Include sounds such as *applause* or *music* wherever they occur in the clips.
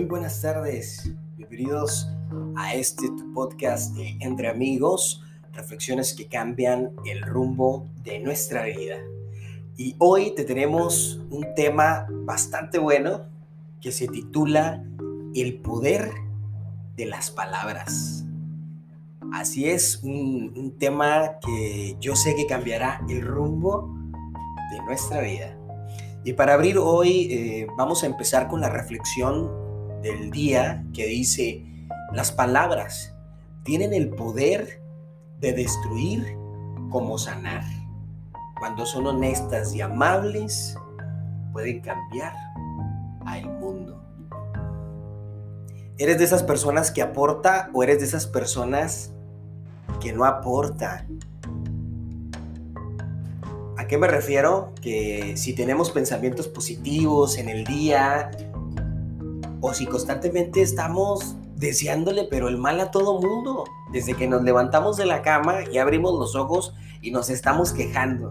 Muy buenas tardes, bienvenidos a este podcast de Entre Amigos, reflexiones que cambian el rumbo de nuestra vida. Y hoy te tenemos un tema bastante bueno que se titula El poder de las palabras. Así es, un, tema que yo sé que cambiará el rumbo de nuestra vida. Y para abrir hoy eh, vamos a empezar con la reflexión del día que dice, las palabras tienen el poder de destruir como sanar. Cuando son honestas y amables, pueden cambiar al mundo. ¿Eres de esas personas que aporta o eres de esas personas que no aporta? ¿A qué me refiero? Que si tenemos pensamientos positivos en el día, o si constantemente estamos deseándole pero el mal a todo mundo, desde que nos levantamos de la cama y abrimos los ojos y nos estamos quejando.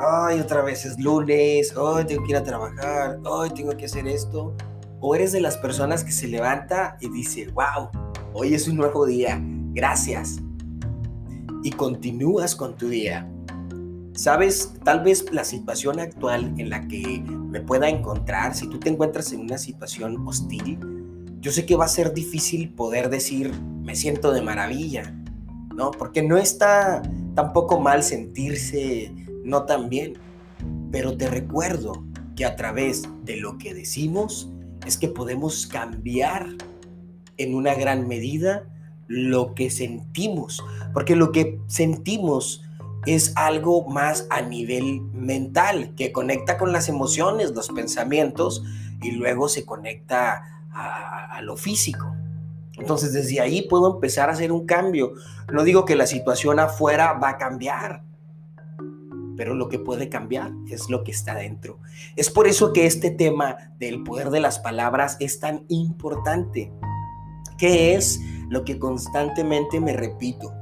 Ay, otra vez es lunes, hoy tengo que ir a trabajar, hoy tengo que hacer esto. O eres de las personas que se levanta y dice, wow, hoy es un nuevo día, gracias. Y continúas con tu día. Sabes, tal vez la situación actual en la que me pueda encontrar, si tú te encuentras en una situación hostil, yo sé que va a ser difícil poder decir, me siento de maravilla, ¿no? Porque no está tampoco mal sentirse no tan bien, pero te recuerdo que a través de lo que decimos es que podemos cambiar en una gran medida lo que sentimos, porque lo que sentimos es algo más a nivel mental, que conecta con las emociones, los pensamientos, y luego se conecta a, lo físico. Entonces desde ahí puedo empezar a hacer un cambio. No digo que la situación afuera va a cambiar, pero lo que puede cambiar es lo que está dentro. Es por eso que este tema del poder de las palabras es tan importante. ¿Qué es lo que constantemente me repito?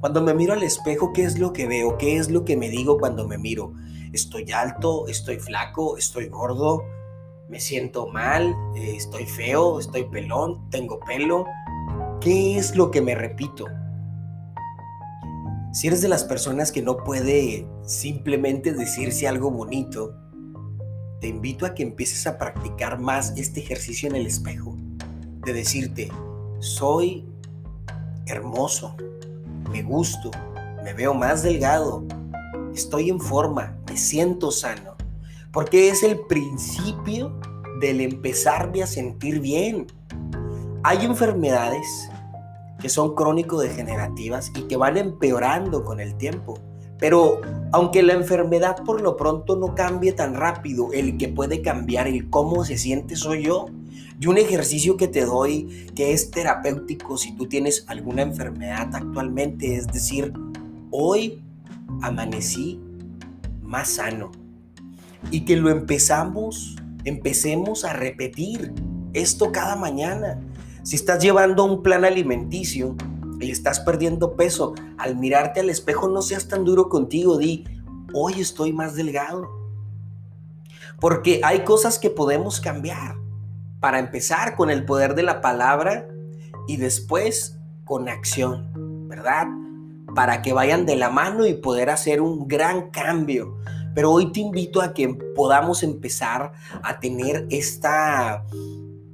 Cuando me miro al espejo, ¿qué es lo que veo? ¿Qué es lo que me digo cuando me miro? ¿Estoy alto? ¿Estoy flaco? ¿Estoy gordo? ¿Me siento mal? Eh, ¿Estoy feo? ¿Estoy pelón? ¿Tengo pelo? ¿Qué es lo que me repito? Si eres de las personas que no puede simplemente decirse algo bonito, te invito a que empieces a practicar más este ejercicio en el espejo, de decirte, soy hermoso, me gusto, me veo más delgado, estoy en forma, me siento sano, porque es el principio del empezarme a sentir bien. Hay enfermedades que son crónico-degenerativas y que van empeorando con el tiempo. Pero aunque la enfermedad por lo pronto no cambie tan rápido, el que puede cambiar el cómo se siente soy yo. Y un ejercicio que te doy que es terapéutico si tú tienes alguna enfermedad actualmente, es decir, hoy amanecí más sano. Y que lo empezamos, empecemos a repetir esto cada mañana. Si estás llevando un plan alimenticio y estás perdiendo peso, al mirarte al espejo no seas tan duro contigo, di, hoy estoy más delgado. Porque hay cosas que podemos cambiar para empezar con el poder de la palabra y después con acción, ¿verdad? Para que vayan de la mano y poder hacer un gran cambio. Pero hoy te invito a que podamos empezar a tener esta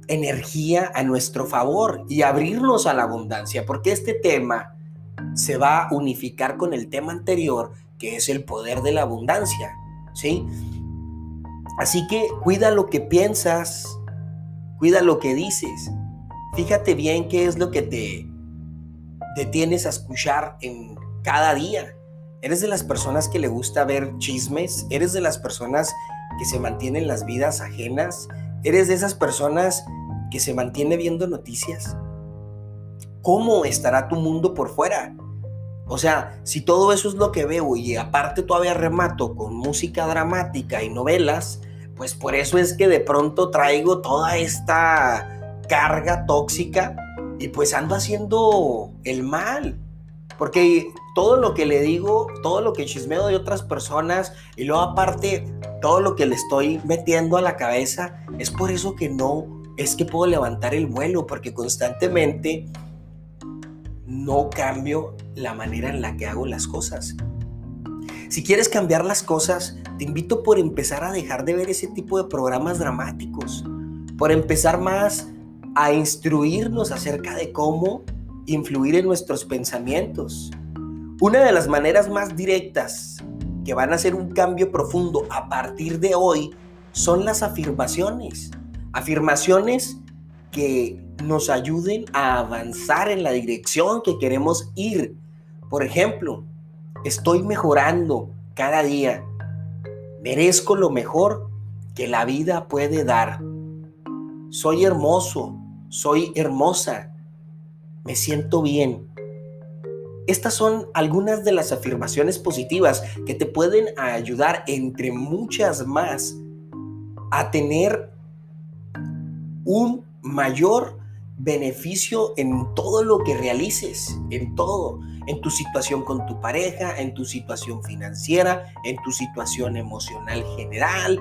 energía a nuestro favor y abrirnos a la abundancia, porque este tema se va a unificar con el tema anterior, que es el poder de la abundancia, ¿sí? Así que cuida lo que piensas, Cuida lo que dices. Fíjate bien qué es lo que te detienes a escuchar en cada día. ¿Eres de las personas que le gusta ver chismes? ¿Eres de las personas que se mantienen las vidas ajenas? ¿Eres de esas personas que se mantiene viendo noticias? ¿Cómo estará tu mundo por fuera? O sea, si todo eso es lo que veo y aparte todavía remato con música dramática y novelas, pues por eso es que de pronto traigo toda esta carga tóxica y pues ando haciendo el mal. Porque todo lo que le digo, todo lo que chismeo de otras personas y luego aparte todo lo que le estoy metiendo a la cabeza, es por eso que no es que puedo levantar el vuelo porque constantemente no cambio la manera en la que hago las cosas. Si quieres cambiar las cosas, te invito por empezar a dejar de ver ese tipo de programas dramáticos, por empezar más a instruirnos acerca de cómo influir en nuestros pensamientos. Una de las maneras más directas que van a hacer un cambio profundo a partir de hoy son las afirmaciones. Afirmaciones que nos ayuden a avanzar en la dirección que queremos ir. Por ejemplo, estoy mejorando cada día. Merezco lo mejor que la vida puede dar. Soy hermoso, soy hermosa, me siento bien. Estas son algunas de las afirmaciones positivas que te pueden ayudar, entre muchas más, a tener un mayor beneficio en todo lo que realices, en todo, en tu situación con tu pareja, en tu situación financiera, en tu situación emocional general,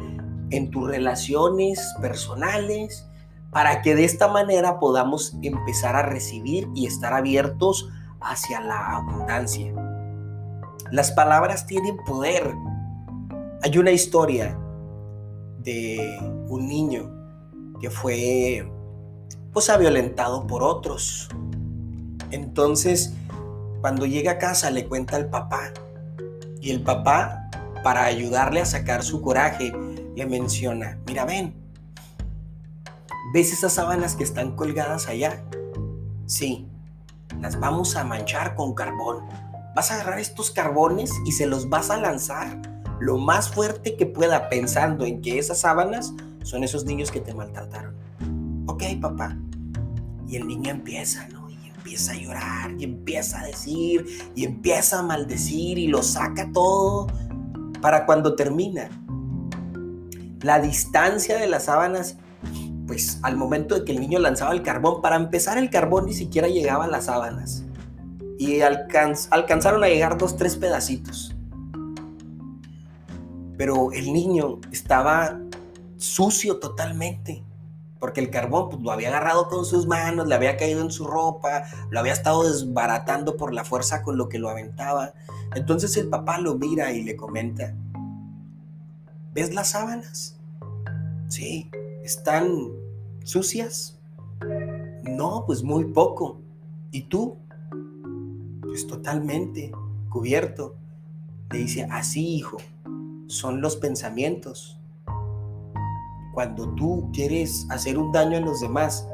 en tus relaciones personales, para que de esta manera podamos empezar a recibir y estar abiertos hacia la abundancia. Las palabras tienen poder. Hay una historia de un niño que fue pues violentado por otros. Entonces, cuando llega a casa le cuenta al papá y el papá, para ayudarle a sacar su coraje, le menciona, mira, ven, ¿ves esas sábanas que están colgadas allá? Sí, las vamos a manchar con carbón. Vas a agarrar estos carbones y se los vas a lanzar lo más fuerte que pueda pensando en que esas sábanas son esos niños que te maltrataron. Ok, papá, y el niño empieza. Empieza a llorar, y empieza a decir, y empieza a maldecir, y lo saca todo para cuando termina. La distancia de las sábanas, pues al momento de que el niño lanzaba el carbón, para empezar el carbón ni siquiera llegaba a las sábanas. Y alcanzaron a llegar dos, tres pedacitos. Pero el niño estaba sucio totalmente porque el carbón pues, lo había agarrado con sus manos, le había caído en su ropa, lo había estado desbaratando por la fuerza con lo que lo aventaba. Entonces el papá lo mira y le comenta, ¿ves las sábanas? Sí, ¿están sucias? No, pues muy poco. ¿Y tú? Pues totalmente cubierto. Le dice, así hijo, son los pensamientos cuando tú quieres hacer un daño a los demás,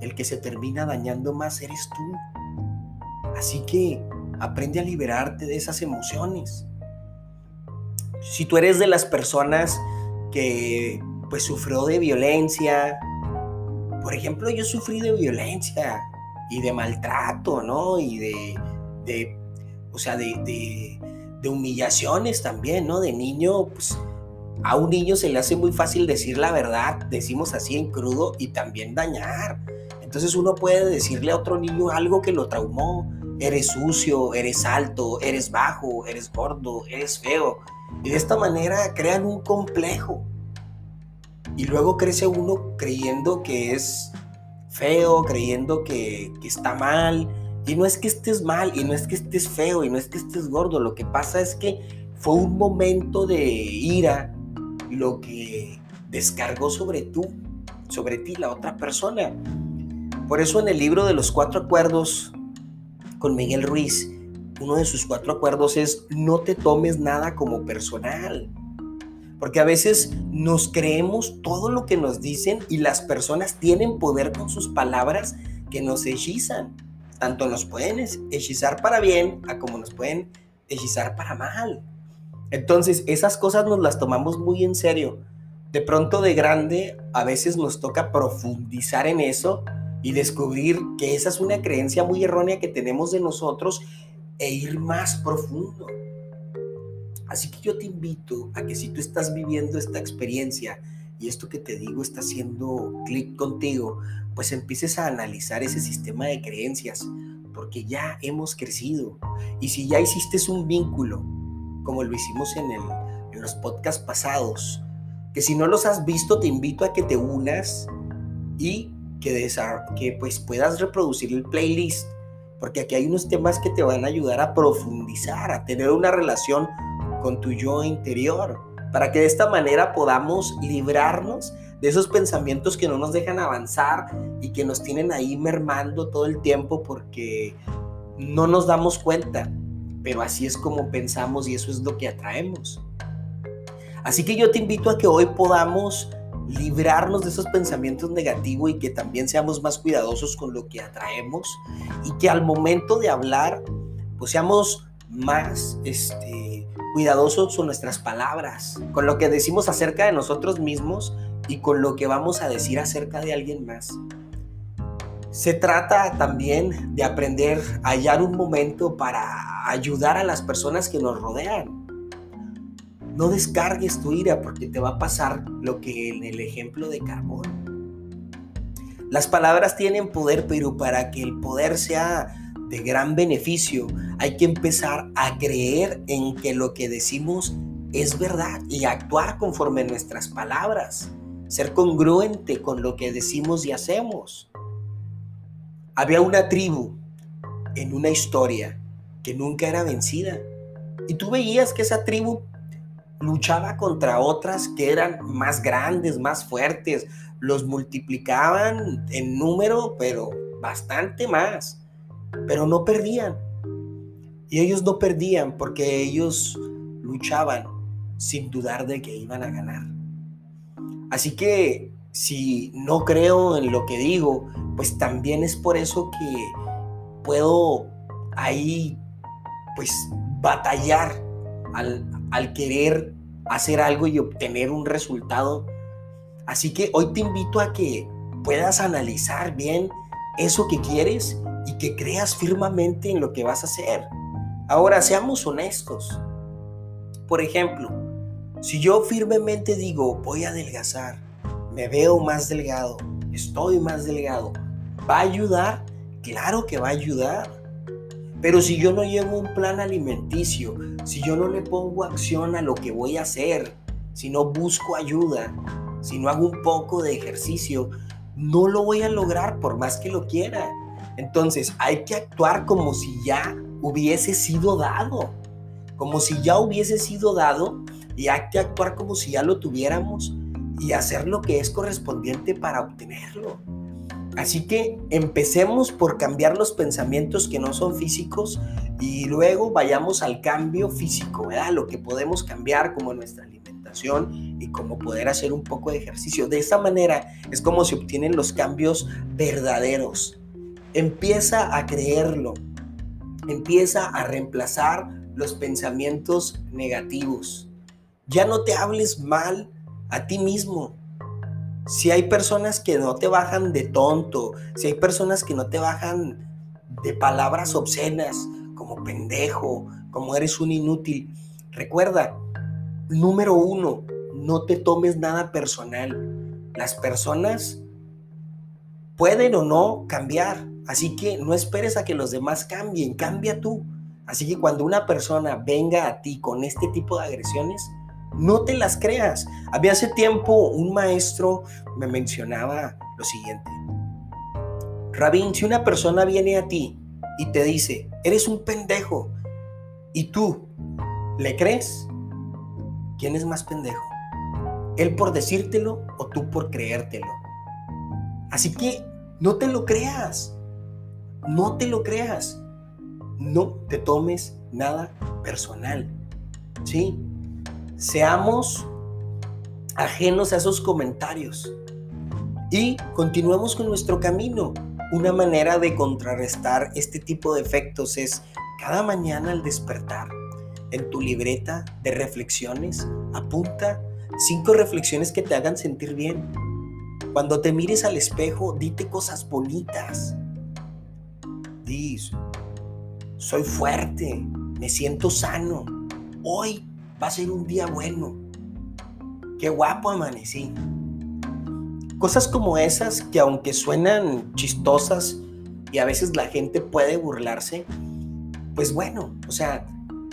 el que se termina dañando más eres tú. Así que aprende a liberarte de esas emociones. Si tú eres de las personas que pues sufrió de violencia, por ejemplo, yo sufrí de violencia y de maltrato, ¿no? Y de, o sea, de, de, de humillaciones también, ¿no? De niño, pues a un niño se le hace muy fácil decir la verdad, decimos así en crudo, y también dañar. Entonces uno puede decirle a otro niño algo que lo traumó. Eres sucio, eres alto, eres bajo, eres gordo, eres feo. Y de esta manera crean un complejo. Y luego crece uno creyendo que es feo, creyendo que, que está mal. Y no es que estés mal, y no es que estés feo, y no es que estés gordo. Lo que pasa es que fue un momento de ira, lo que descargó sobre tú, sobre ti la otra persona. Por eso en el libro de los cuatro acuerdos con Miguel Ruiz, uno de sus cuatro acuerdos es no te tomes nada como personal. Porque a veces nos creemos todo lo que nos dicen y las personas tienen poder con sus palabras que nos hechizan. Tanto nos pueden hechizar para bien como nos pueden hechizar para mal. Entonces, esas cosas nos las tomamos muy en serio. De pronto de grande, a veces nos toca profundizar en eso y descubrir que esa es una creencia muy errónea que tenemos de nosotros e ir más profundo. Así que yo te invito a que si tú estás viviendo esta experiencia y esto que te digo está haciendo clic contigo, pues empieces a analizar ese sistema de creencias, porque ya hemos crecido. Y si ya hiciste un vínculo como lo hicimos en, los podcasts pasados, que si no los has visto te invito a que te unas y que, que pues puedas reproducir el playlist, porque aquí hay unos temas que te van a ayudar a profundizar, a tener una relación con tu yo interior, para que de esta manera podamos librarnos de esos pensamientos que no nos dejan avanzar y que nos tienen ahí mermando todo el tiempo porque no nos damos cuenta, pero así es como pensamos y eso es lo que atraemos. Así que yo te invito a que hoy podamos librarnos de esos pensamientos negativos y que también seamos más cuidadosos con lo que atraemos y que al momento de hablar pues seamos más este, cuidadosos con nuestras palabras, con lo que decimos acerca de nosotros mismos y con lo que vamos a decir acerca de alguien más. Se trata también de aprender a hallar un momento para ayudar a las personas que nos rodean. No descargues tu ira porque te va a pasar lo que en el ejemplo de Carbón. Las palabras tienen poder, pero para que el poder sea de gran beneficio, hay que empezar a creer en que lo que decimos es verdad y actuar conforme a nuestras palabras, ser congruente con lo que decimos y hacemos. Había una tribu en una historia que nunca era vencida. Y tú veías que esa tribu luchaba contra otras que eran más grandes, más fuertes. Los multiplicaban en número, pero bastante más. Pero no perdían. Y ellos no perdían porque ellos luchaban sin dudar de que iban a ganar. Así que si no creo en lo que digo, pues también es por eso que puedo ahí pues batallar al, al querer hacer algo y obtener un resultado. Así que hoy te invito a que puedas analizar bien eso que quieres y que creas firmemente en lo que vas a hacer. Ahora, seamos honestos. Por ejemplo, si yo firmemente digo voy a adelgazar, me veo más delgado, estoy más delgado, ¿va a ayudar? Claro que va a ayudar. Pero si yo no llevo un plan alimenticio, si yo no le pongo acción a lo que voy a hacer, si no busco ayuda, si no hago un poco de ejercicio, no lo voy a lograr por más que lo quiera. Entonces hay que actuar como si ya hubiese sido dado, como si ya hubiese sido dado y hay que actuar como si ya lo tuviéramos y hacer lo que es correspondiente para obtenerlo. Así que empecemos por cambiar los pensamientos que no son físicos y luego vayamos al cambio físico, ¿verdad? Lo que podemos cambiar como nuestra alimentación y como poder hacer un poco de ejercicio. De esta manera es como se obtienen los cambios verdaderos. Empieza a creerlo. Empieza a reemplazar los pensamientos negativos. Ya no te hables mal a ti mismo. Si hay personas que no te bajan de tonto, si hay personas que no te bajan de palabras obscenas, como pendejo, como eres un inútil, recuerda, número uno, no te tomes nada personal. Las personas pueden o no cambiar, así que no esperes a que los demás cambien, cambia tú. Así que cuando una persona venga a ti con este tipo de agresiones, no te las creas. Había hace tiempo un maestro me mencionaba lo siguiente. Rabín, si una persona viene a ti y te dice, eres un pendejo, y tú le crees, ¿quién es más pendejo? ¿Él por decírtelo o tú por creértelo? Así que no te lo creas. No te lo creas. No te tomes nada personal. ¿Sí? Seamos ajenos a esos comentarios y continuemos con nuestro camino. Una manera de contrarrestar este tipo de efectos es cada mañana al despertar en tu libreta de reflexiones, apunta cinco reflexiones que te hagan sentir bien. Cuando te mires al espejo, dite cosas bonitas. Dis, soy fuerte, me siento sano. Hoy va a ser un día bueno. Qué guapo amanecí. Cosas como esas que aunque suenan chistosas y a veces la gente puede burlarse, pues bueno, o sea,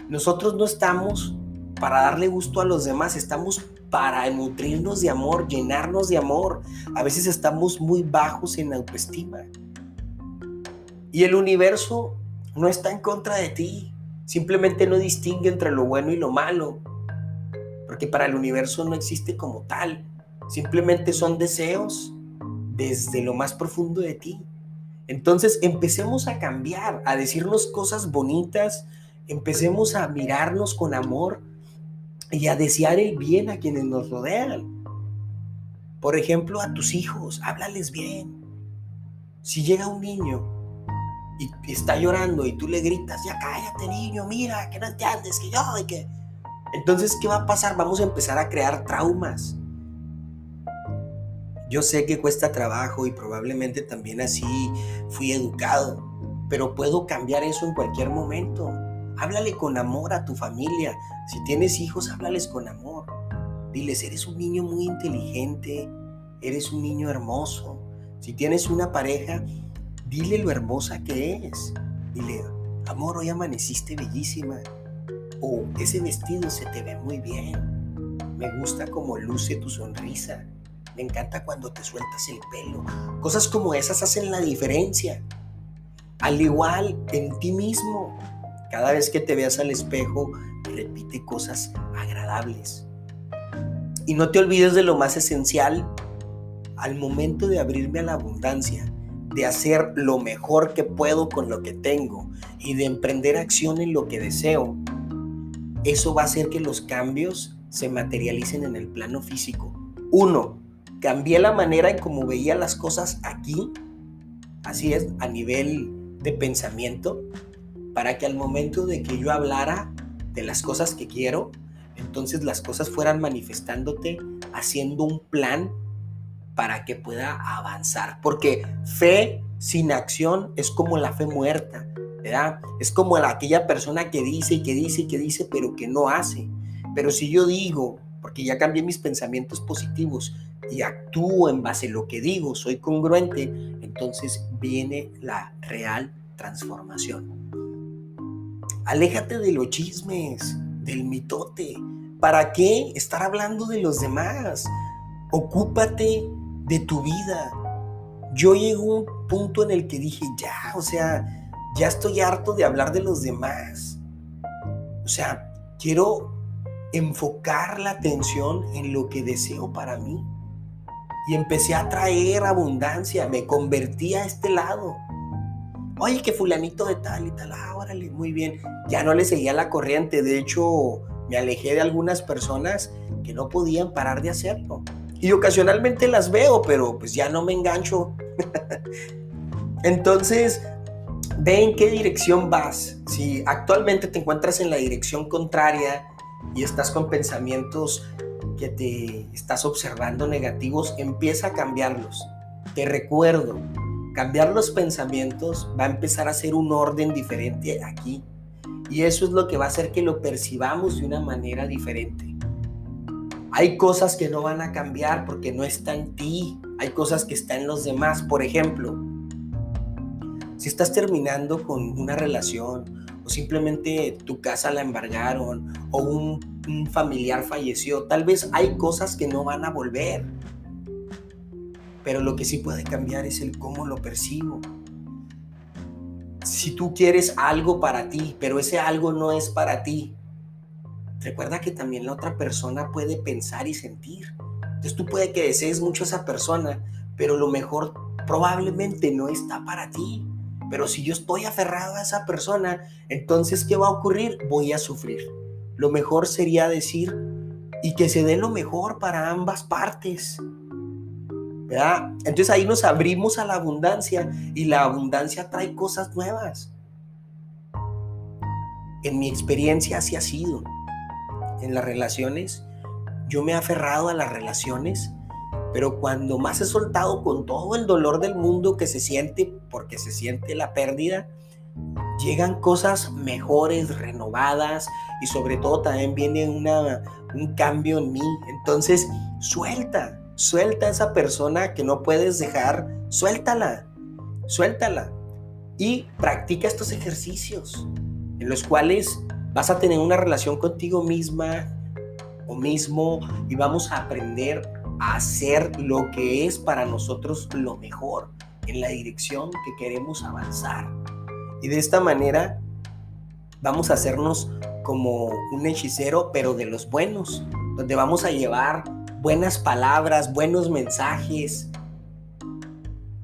nosotros no estamos para darle gusto a los demás, estamos para nutrirnos de amor, llenarnos de amor. A veces estamos muy bajos en autoestima. Y el universo no está en contra de ti. Simplemente no distingue entre lo bueno y lo malo. Porque para el universo no existe como tal. Simplemente son deseos desde lo más profundo de ti. Entonces empecemos a cambiar, a decirnos cosas bonitas, empecemos a mirarnos con amor y a desear el bien a quienes nos rodean. Por ejemplo, a tus hijos, háblales bien. Si llega un niño y está llorando y tú le gritas, ya cállate niño, mira, que no entiendes, que yo, y que... Entonces, ¿qué va a pasar? Vamos a empezar a crear traumas. Yo sé que cuesta trabajo y probablemente también así fui educado, pero puedo cambiar eso en cualquier momento. Háblale con amor a tu familia. Si tienes hijos, háblales con amor. Diles, eres un niño muy inteligente, eres un niño hermoso. Si tienes una pareja, dile lo hermosa que es. Dile, amor, hoy amaneciste bellísima. O ese vestido se te ve muy bien. Me gusta como luce tu sonrisa. Me encanta cuando te sueltas el pelo. Cosas como esas hacen la diferencia. Al igual en ti mismo. Cada vez que te veas al espejo, repite cosas agradables. Y no te olvides de lo más esencial. Al momento de abrirme a la abundancia, de hacer lo mejor que puedo con lo que tengo y de emprender acción en lo que deseo, eso va a hacer que los cambios se materialicen en el plano físico. Uno, cambié la manera en cómo veía las cosas aquí, así es, a nivel de pensamiento, para que al momento de que yo hablara de las cosas que quiero, entonces las cosas fueran manifestándote, haciendo un plan para que pueda avanzar. Porque fe sin acción es como la fe muerta, ¿verdad? Es como aquella persona que dice y que dice y que dice, pero que no hace. Pero si yo digo, porque ya cambié mis pensamientos positivos, y actúo en base a lo que digo, soy congruente, entonces viene la real transformación. Aléjate de los chismes, del mitote. ¿Para qué estar hablando de los demás? Ocúpate de tu vida. Yo llego a un punto en el que dije, ya, o sea, ya estoy harto de hablar de los demás. O sea, quiero enfocar la atención en lo que deseo para mí y empecé a traer abundancia, me convertí a este lado. Oye, que fulanito de tal y tal, ah, órale, muy bien. Ya no le seguía la corriente, de hecho me alejé de algunas personas que no podían parar de hacerlo. Y ocasionalmente las veo, pero pues ya no me engancho. *laughs* Entonces, ve en qué dirección vas. Si actualmente te encuentras en la dirección contraria y estás con pensamientos que te estás observando negativos, empieza a cambiarlos. Te recuerdo, cambiar los pensamientos va a empezar a ser un orden diferente aquí. Y eso es lo que va a hacer que lo percibamos de una manera diferente. Hay cosas que no van a cambiar porque no está en ti. Hay cosas que están en los demás. Por ejemplo, si estás terminando con una relación o simplemente tu casa la embargaron o un un familiar falleció. Tal vez hay cosas que no van a volver. Pero lo que sí puede cambiar es el cómo lo percibo. Si tú quieres algo para ti, pero ese algo no es para ti, recuerda que también la otra persona puede pensar y sentir. Entonces tú puede que desees mucho a esa persona, pero lo mejor probablemente no está para ti. Pero si yo estoy aferrado a esa persona, entonces ¿qué va a ocurrir? Voy a sufrir lo mejor sería decir y que se dé lo mejor para ambas partes. ¿verdad? Entonces ahí nos abrimos a la abundancia y la abundancia trae cosas nuevas. En mi experiencia así ha sido. En las relaciones, yo me he aferrado a las relaciones, pero cuando más he soltado con todo el dolor del mundo que se siente, porque se siente la pérdida, llegan cosas mejores, renovadas y sobre todo también viene una, un cambio en mí. Entonces, suelta, suelta a esa persona que no puedes dejar, suéltala, suéltala y practica estos ejercicios en los cuales vas a tener una relación contigo misma o mismo y vamos a aprender a hacer lo que es para nosotros lo mejor en la dirección que queremos avanzar. Y de esta manera vamos a hacernos como un hechicero, pero de los buenos, donde vamos a llevar buenas palabras, buenos mensajes.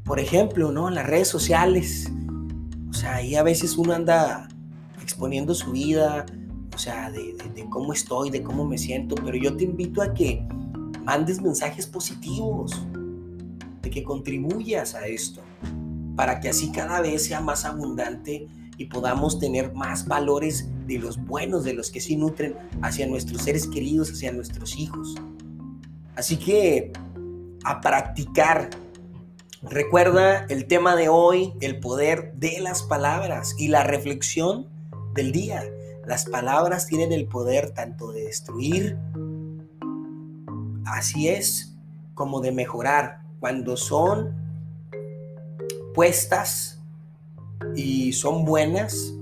Por ejemplo, ¿no? En las redes sociales. O sea, ahí a veces uno anda exponiendo su vida, o sea, de, cómo estoy, de cómo me siento, pero yo te invito a que mandes mensajes positivos, de que contribuyas a esto, para que así cada vez sea más abundante y podamos tener más valores de los buenos, de los que sí nutren hacia nuestros seres queridos, hacia nuestros hijos. Así que a practicar. Recuerda el tema de hoy, el poder de las palabras y la reflexión del día. Las palabras tienen el poder tanto de destruir, así es, como de mejorar. Cuando son puestas y son buenas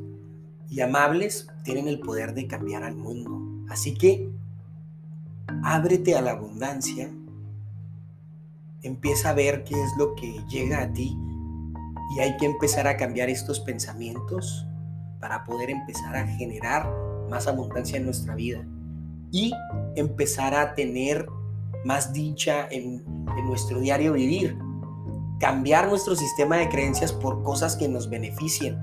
y amables, tienen el poder de cambiar al mundo. Así que ábrete a la abundancia, empieza a ver qué es lo que llega a ti y hay que empezar a cambiar estos pensamientos para poder empezar a generar más abundancia en nuestra vida y empezar a tener más dicha en, nuestro diario vivir cambiar nuestro sistema de creencias por cosas que nos beneficien.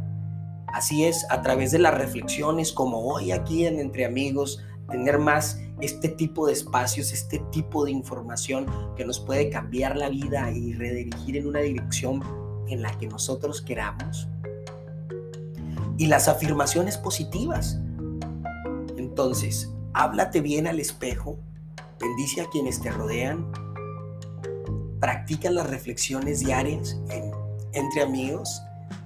Así es, a través de las reflexiones como hoy aquí en Entre Amigos, tener más este tipo de espacios, este tipo de información que nos puede cambiar la vida y redirigir en una dirección en la que nosotros queramos. Y las afirmaciones positivas. Entonces, háblate bien al espejo, bendice a quienes te rodean, practica las reflexiones diarias entre amigos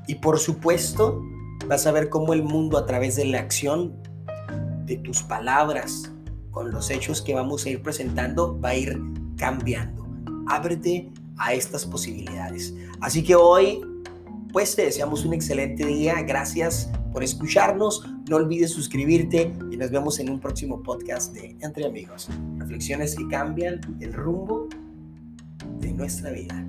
y por supuesto vas a ver cómo el mundo a través de la acción de tus palabras con los hechos que vamos a ir presentando va a ir cambiando. Ábrete a estas posibilidades. Así que hoy pues te deseamos un excelente día. Gracias por escucharnos. No olvides suscribirte y nos vemos en un próximo podcast de Entre Amigos. Reflexiones que cambian el rumbo de nuestra vida.